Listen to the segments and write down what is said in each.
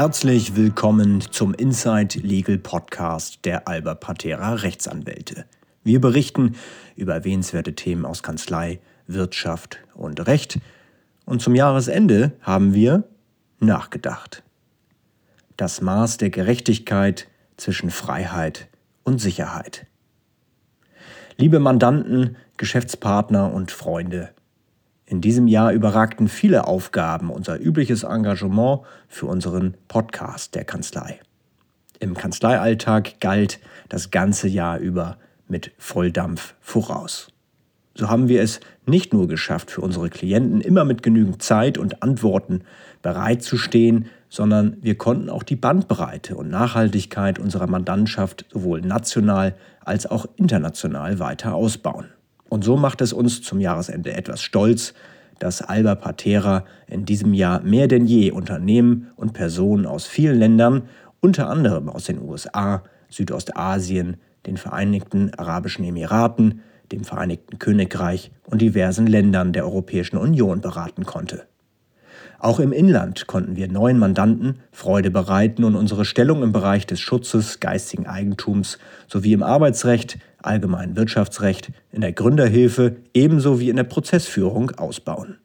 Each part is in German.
Herzlich willkommen zum Inside Legal Podcast der Alba Patera Rechtsanwälte. Wir berichten über erwähnenswerte Themen aus Kanzlei, Wirtschaft und Recht. Und zum Jahresende haben wir nachgedacht. Das Maß der Gerechtigkeit zwischen Freiheit und Sicherheit. Liebe Mandanten, Geschäftspartner und Freunde, in diesem Jahr überragten viele Aufgaben unser übliches Engagement für unseren Podcast der Kanzlei. Im Kanzleialltag galt das ganze Jahr über mit Volldampf voraus. So haben wir es nicht nur geschafft, für unsere Klienten immer mit genügend Zeit und Antworten bereitzustehen, sondern wir konnten auch die Bandbreite und Nachhaltigkeit unserer Mandantschaft sowohl national als auch international weiter ausbauen. Und so macht es uns zum Jahresende etwas stolz, dass Alba Patera in diesem Jahr mehr denn je Unternehmen und Personen aus vielen Ländern, unter anderem aus den USA, Südostasien, den Vereinigten Arabischen Emiraten, dem Vereinigten Königreich und diversen Ländern der Europäischen Union beraten konnte. Auch im Inland konnten wir neuen Mandanten Freude bereiten und unsere Stellung im Bereich des Schutzes geistigen Eigentums sowie im Arbeitsrecht, allgemeinen Wirtschaftsrecht, in der Gründerhilfe ebenso wie in der Prozessführung ausbauen.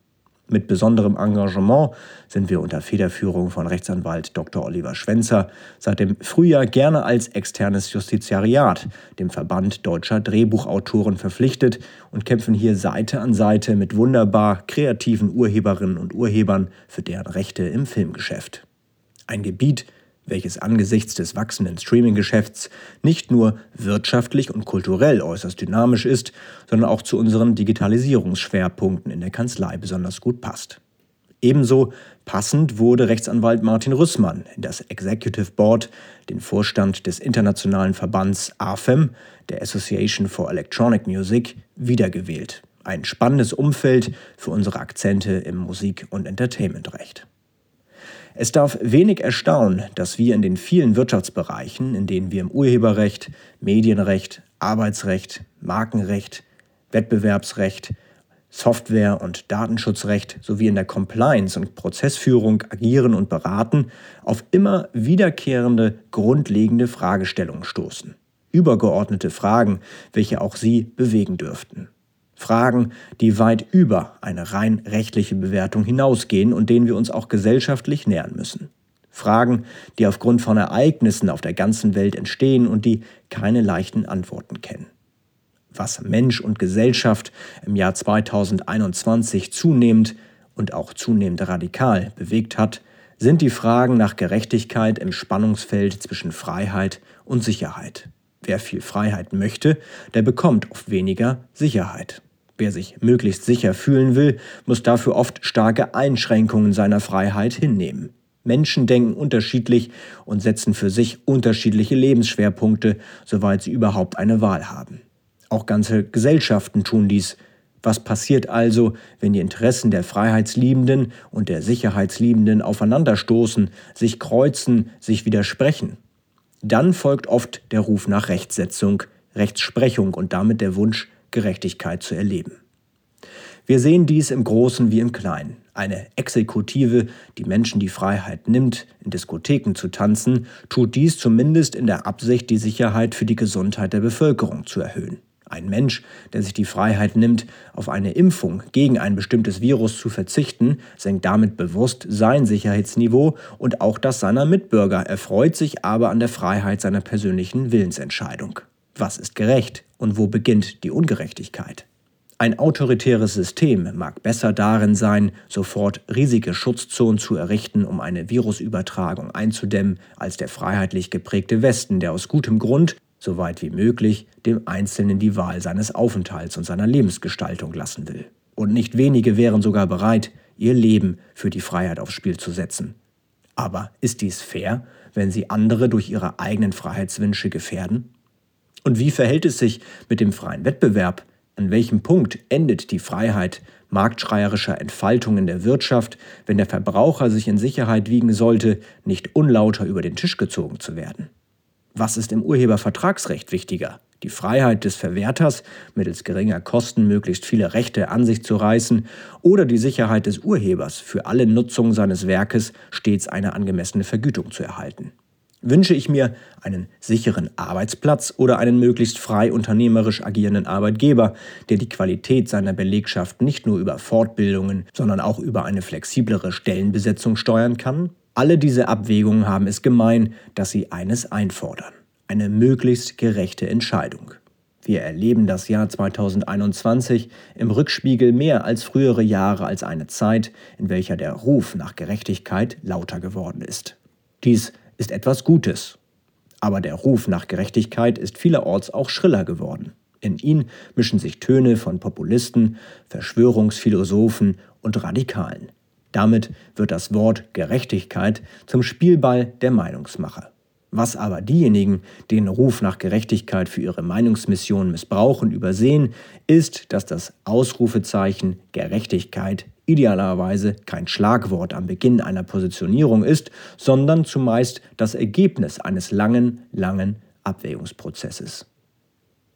Mit besonderem Engagement sind wir unter Federführung von Rechtsanwalt Dr. Oliver Schwenzer seit dem Frühjahr gerne als externes Justiziariat dem Verband deutscher Drehbuchautoren verpflichtet und kämpfen hier Seite an Seite mit wunderbar kreativen Urheberinnen und Urhebern für deren Rechte im Filmgeschäft. Ein Gebiet, welches angesichts des wachsenden Streaming-Geschäfts nicht nur wirtschaftlich und kulturell äußerst dynamisch ist, sondern auch zu unseren Digitalisierungsschwerpunkten in der Kanzlei besonders gut passt. Ebenso passend wurde Rechtsanwalt Martin Rüssmann in das Executive Board, den Vorstand des internationalen Verbands AFEM, der Association for Electronic Music, wiedergewählt. Ein spannendes Umfeld für unsere Akzente im Musik- und Entertainmentrecht. Es darf wenig erstaunen, dass wir in den vielen Wirtschaftsbereichen, in denen wir im Urheberrecht, Medienrecht, Arbeitsrecht, Markenrecht, Wettbewerbsrecht, Software- und Datenschutzrecht sowie in der Compliance und Prozessführung agieren und beraten, auf immer wiederkehrende grundlegende Fragestellungen stoßen. Übergeordnete Fragen, welche auch Sie bewegen dürften. Fragen, die weit über eine rein rechtliche Bewertung hinausgehen und denen wir uns auch gesellschaftlich nähern müssen. Fragen, die aufgrund von Ereignissen auf der ganzen Welt entstehen und die keine leichten Antworten kennen. Was Mensch und Gesellschaft im Jahr 2021 zunehmend und auch zunehmend radikal bewegt hat, sind die Fragen nach Gerechtigkeit im Spannungsfeld zwischen Freiheit und Sicherheit. Wer viel Freiheit möchte, der bekommt oft weniger Sicherheit. Wer sich möglichst sicher fühlen will, muss dafür oft starke Einschränkungen seiner Freiheit hinnehmen. Menschen denken unterschiedlich und setzen für sich unterschiedliche Lebensschwerpunkte, soweit sie überhaupt eine Wahl haben. Auch ganze Gesellschaften tun dies. Was passiert also, wenn die Interessen der Freiheitsliebenden und der Sicherheitsliebenden aufeinanderstoßen, sich kreuzen, sich widersprechen? Dann folgt oft der Ruf nach Rechtsetzung, Rechtsprechung und damit der Wunsch Gerechtigkeit zu erleben. Wir sehen dies im Großen wie im Kleinen. Eine Exekutive, die Menschen die Freiheit nimmt, in Diskotheken zu tanzen, tut dies zumindest in der Absicht, die Sicherheit für die Gesundheit der Bevölkerung zu erhöhen. Ein Mensch, der sich die Freiheit nimmt, auf eine Impfung gegen ein bestimmtes Virus zu verzichten, senkt damit bewusst sein Sicherheitsniveau und auch das seiner Mitbürger, erfreut sich aber an der Freiheit seiner persönlichen Willensentscheidung. Was ist gerecht und wo beginnt die Ungerechtigkeit? Ein autoritäres System mag besser darin sein, sofort riesige Schutzzonen zu errichten, um eine Virusübertragung einzudämmen, als der freiheitlich geprägte Westen, der aus gutem Grund, so weit wie möglich, dem Einzelnen die Wahl seines Aufenthalts und seiner Lebensgestaltung lassen will. Und nicht wenige wären sogar bereit, ihr Leben für die Freiheit aufs Spiel zu setzen. Aber ist dies fair, wenn sie andere durch ihre eigenen Freiheitswünsche gefährden? Und wie verhält es sich mit dem freien Wettbewerb? An welchem Punkt endet die Freiheit marktschreierischer Entfaltung in der Wirtschaft, wenn der Verbraucher sich in Sicherheit wiegen sollte, nicht unlauter über den Tisch gezogen zu werden? Was ist im Urhebervertragsrecht wichtiger? Die Freiheit des Verwerters, mittels geringer Kosten möglichst viele Rechte an sich zu reißen, oder die Sicherheit des Urhebers, für alle Nutzung seines Werkes stets eine angemessene Vergütung zu erhalten. Wünsche ich mir einen sicheren Arbeitsplatz oder einen möglichst frei unternehmerisch agierenden Arbeitgeber, der die Qualität seiner Belegschaft nicht nur über Fortbildungen, sondern auch über eine flexiblere Stellenbesetzung steuern kann? Alle diese Abwägungen haben es gemein, dass sie eines einfordern. Eine möglichst gerechte Entscheidung. Wir erleben das Jahr 2021 im Rückspiegel mehr als frühere Jahre als eine Zeit, in welcher der Ruf nach Gerechtigkeit lauter geworden ist. Dies ist etwas Gutes. Aber der Ruf nach Gerechtigkeit ist vielerorts auch schriller geworden. In ihn mischen sich Töne von Populisten, Verschwörungsphilosophen und Radikalen. Damit wird das Wort Gerechtigkeit zum Spielball der Meinungsmacher. Was aber diejenigen, die den Ruf nach Gerechtigkeit für ihre Meinungsmission missbrauchen, übersehen, ist, dass das Ausrufezeichen Gerechtigkeit idealerweise kein Schlagwort am Beginn einer Positionierung ist, sondern zumeist das Ergebnis eines langen, langen Abwägungsprozesses.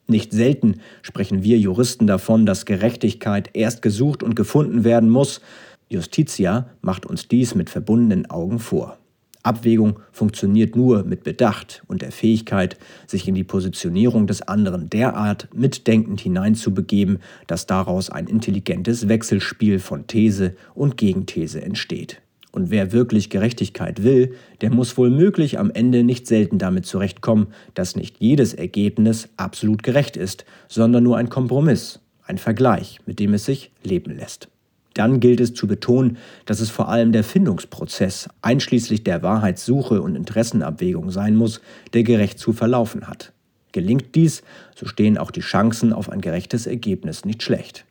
Nicht selten sprechen wir Juristen davon, dass Gerechtigkeit erst gesucht und gefunden werden muss. Justitia macht uns dies mit verbundenen Augen vor. Abwägung funktioniert nur mit Bedacht und der Fähigkeit, sich in die Positionierung des anderen derart mitdenkend hineinzubegeben, dass daraus ein intelligentes Wechselspiel von These und Gegenthese entsteht. Und wer wirklich Gerechtigkeit will, der muss wohl möglich am Ende nicht selten damit zurechtkommen, dass nicht jedes Ergebnis absolut gerecht ist, sondern nur ein Kompromiss, ein Vergleich, mit dem es sich leben lässt. Dann gilt es zu betonen, dass es vor allem der Findungsprozess, einschließlich der Wahrheitssuche und Interessenabwägung sein muss, der gerecht zu verlaufen hat. Gelingt dies, so stehen auch die Chancen auf ein gerechtes Ergebnis nicht schlecht.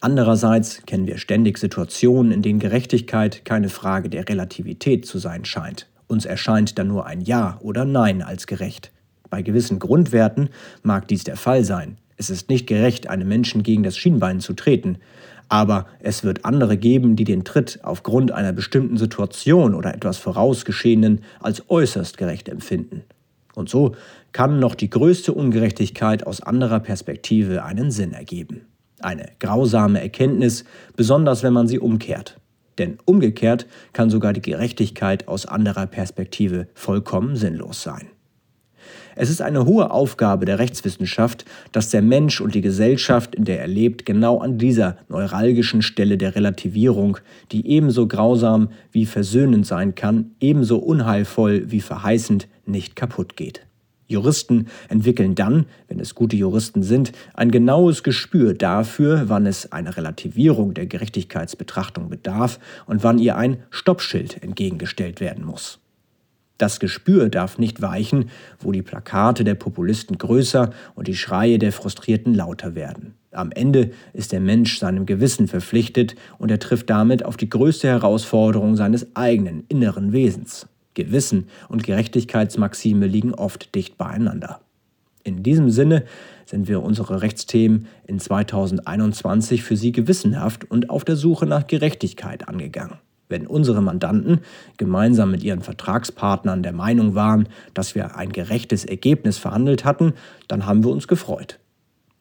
Andererseits kennen wir ständig Situationen, in denen Gerechtigkeit keine Frage der Relativität zu sein scheint. Uns erscheint dann nur ein Ja oder Nein als gerecht. Bei gewissen Grundwerten mag dies der Fall sein. Es ist nicht gerecht, einem Menschen gegen das Schienbein zu treten. Aber es wird andere geben, die den Tritt aufgrund einer bestimmten Situation oder etwas Vorausgeschehenen als äußerst gerecht empfinden. Und so kann noch die größte Ungerechtigkeit aus anderer Perspektive einen Sinn ergeben. Eine grausame Erkenntnis, besonders wenn man sie umkehrt. Denn umgekehrt kann sogar die Gerechtigkeit aus anderer Perspektive vollkommen sinnlos sein. Es ist eine hohe Aufgabe der Rechtswissenschaft, dass der Mensch und die Gesellschaft, in der er lebt, genau an dieser neuralgischen Stelle der Relativierung, die ebenso grausam wie versöhnend sein kann, ebenso unheilvoll wie verheißend, nicht kaputt geht. Juristen entwickeln dann, wenn es gute Juristen sind, ein genaues Gespür dafür, wann es einer Relativierung der Gerechtigkeitsbetrachtung bedarf und wann ihr ein Stoppschild entgegengestellt werden muss. Das Gespür darf nicht weichen, wo die Plakate der Populisten größer und die Schreie der Frustrierten lauter werden. Am Ende ist der Mensch seinem Gewissen verpflichtet und er trifft damit auf die größte Herausforderung seines eigenen inneren Wesens. Gewissen und Gerechtigkeitsmaxime liegen oft dicht beieinander. In diesem Sinne sind wir unsere Rechtsthemen in 2021 für Sie gewissenhaft und auf der Suche nach Gerechtigkeit angegangen. Wenn unsere Mandanten gemeinsam mit ihren Vertragspartnern der Meinung waren, dass wir ein gerechtes Ergebnis verhandelt hatten, dann haben wir uns gefreut.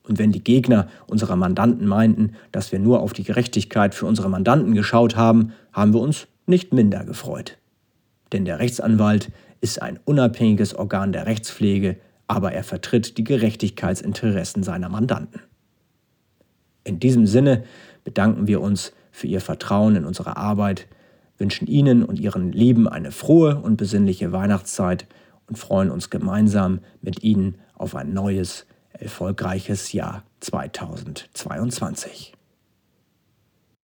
Und wenn die Gegner unserer Mandanten meinten, dass wir nur auf die Gerechtigkeit für unsere Mandanten geschaut haben, haben wir uns nicht minder gefreut. Denn der Rechtsanwalt ist ein unabhängiges Organ der Rechtspflege, aber er vertritt die Gerechtigkeitsinteressen seiner Mandanten. In diesem Sinne bedanken wir uns für Ihr Vertrauen in unsere Arbeit wünschen Ihnen und Ihren Lieben eine frohe und besinnliche Weihnachtszeit und freuen uns gemeinsam mit Ihnen auf ein neues, erfolgreiches Jahr 2022.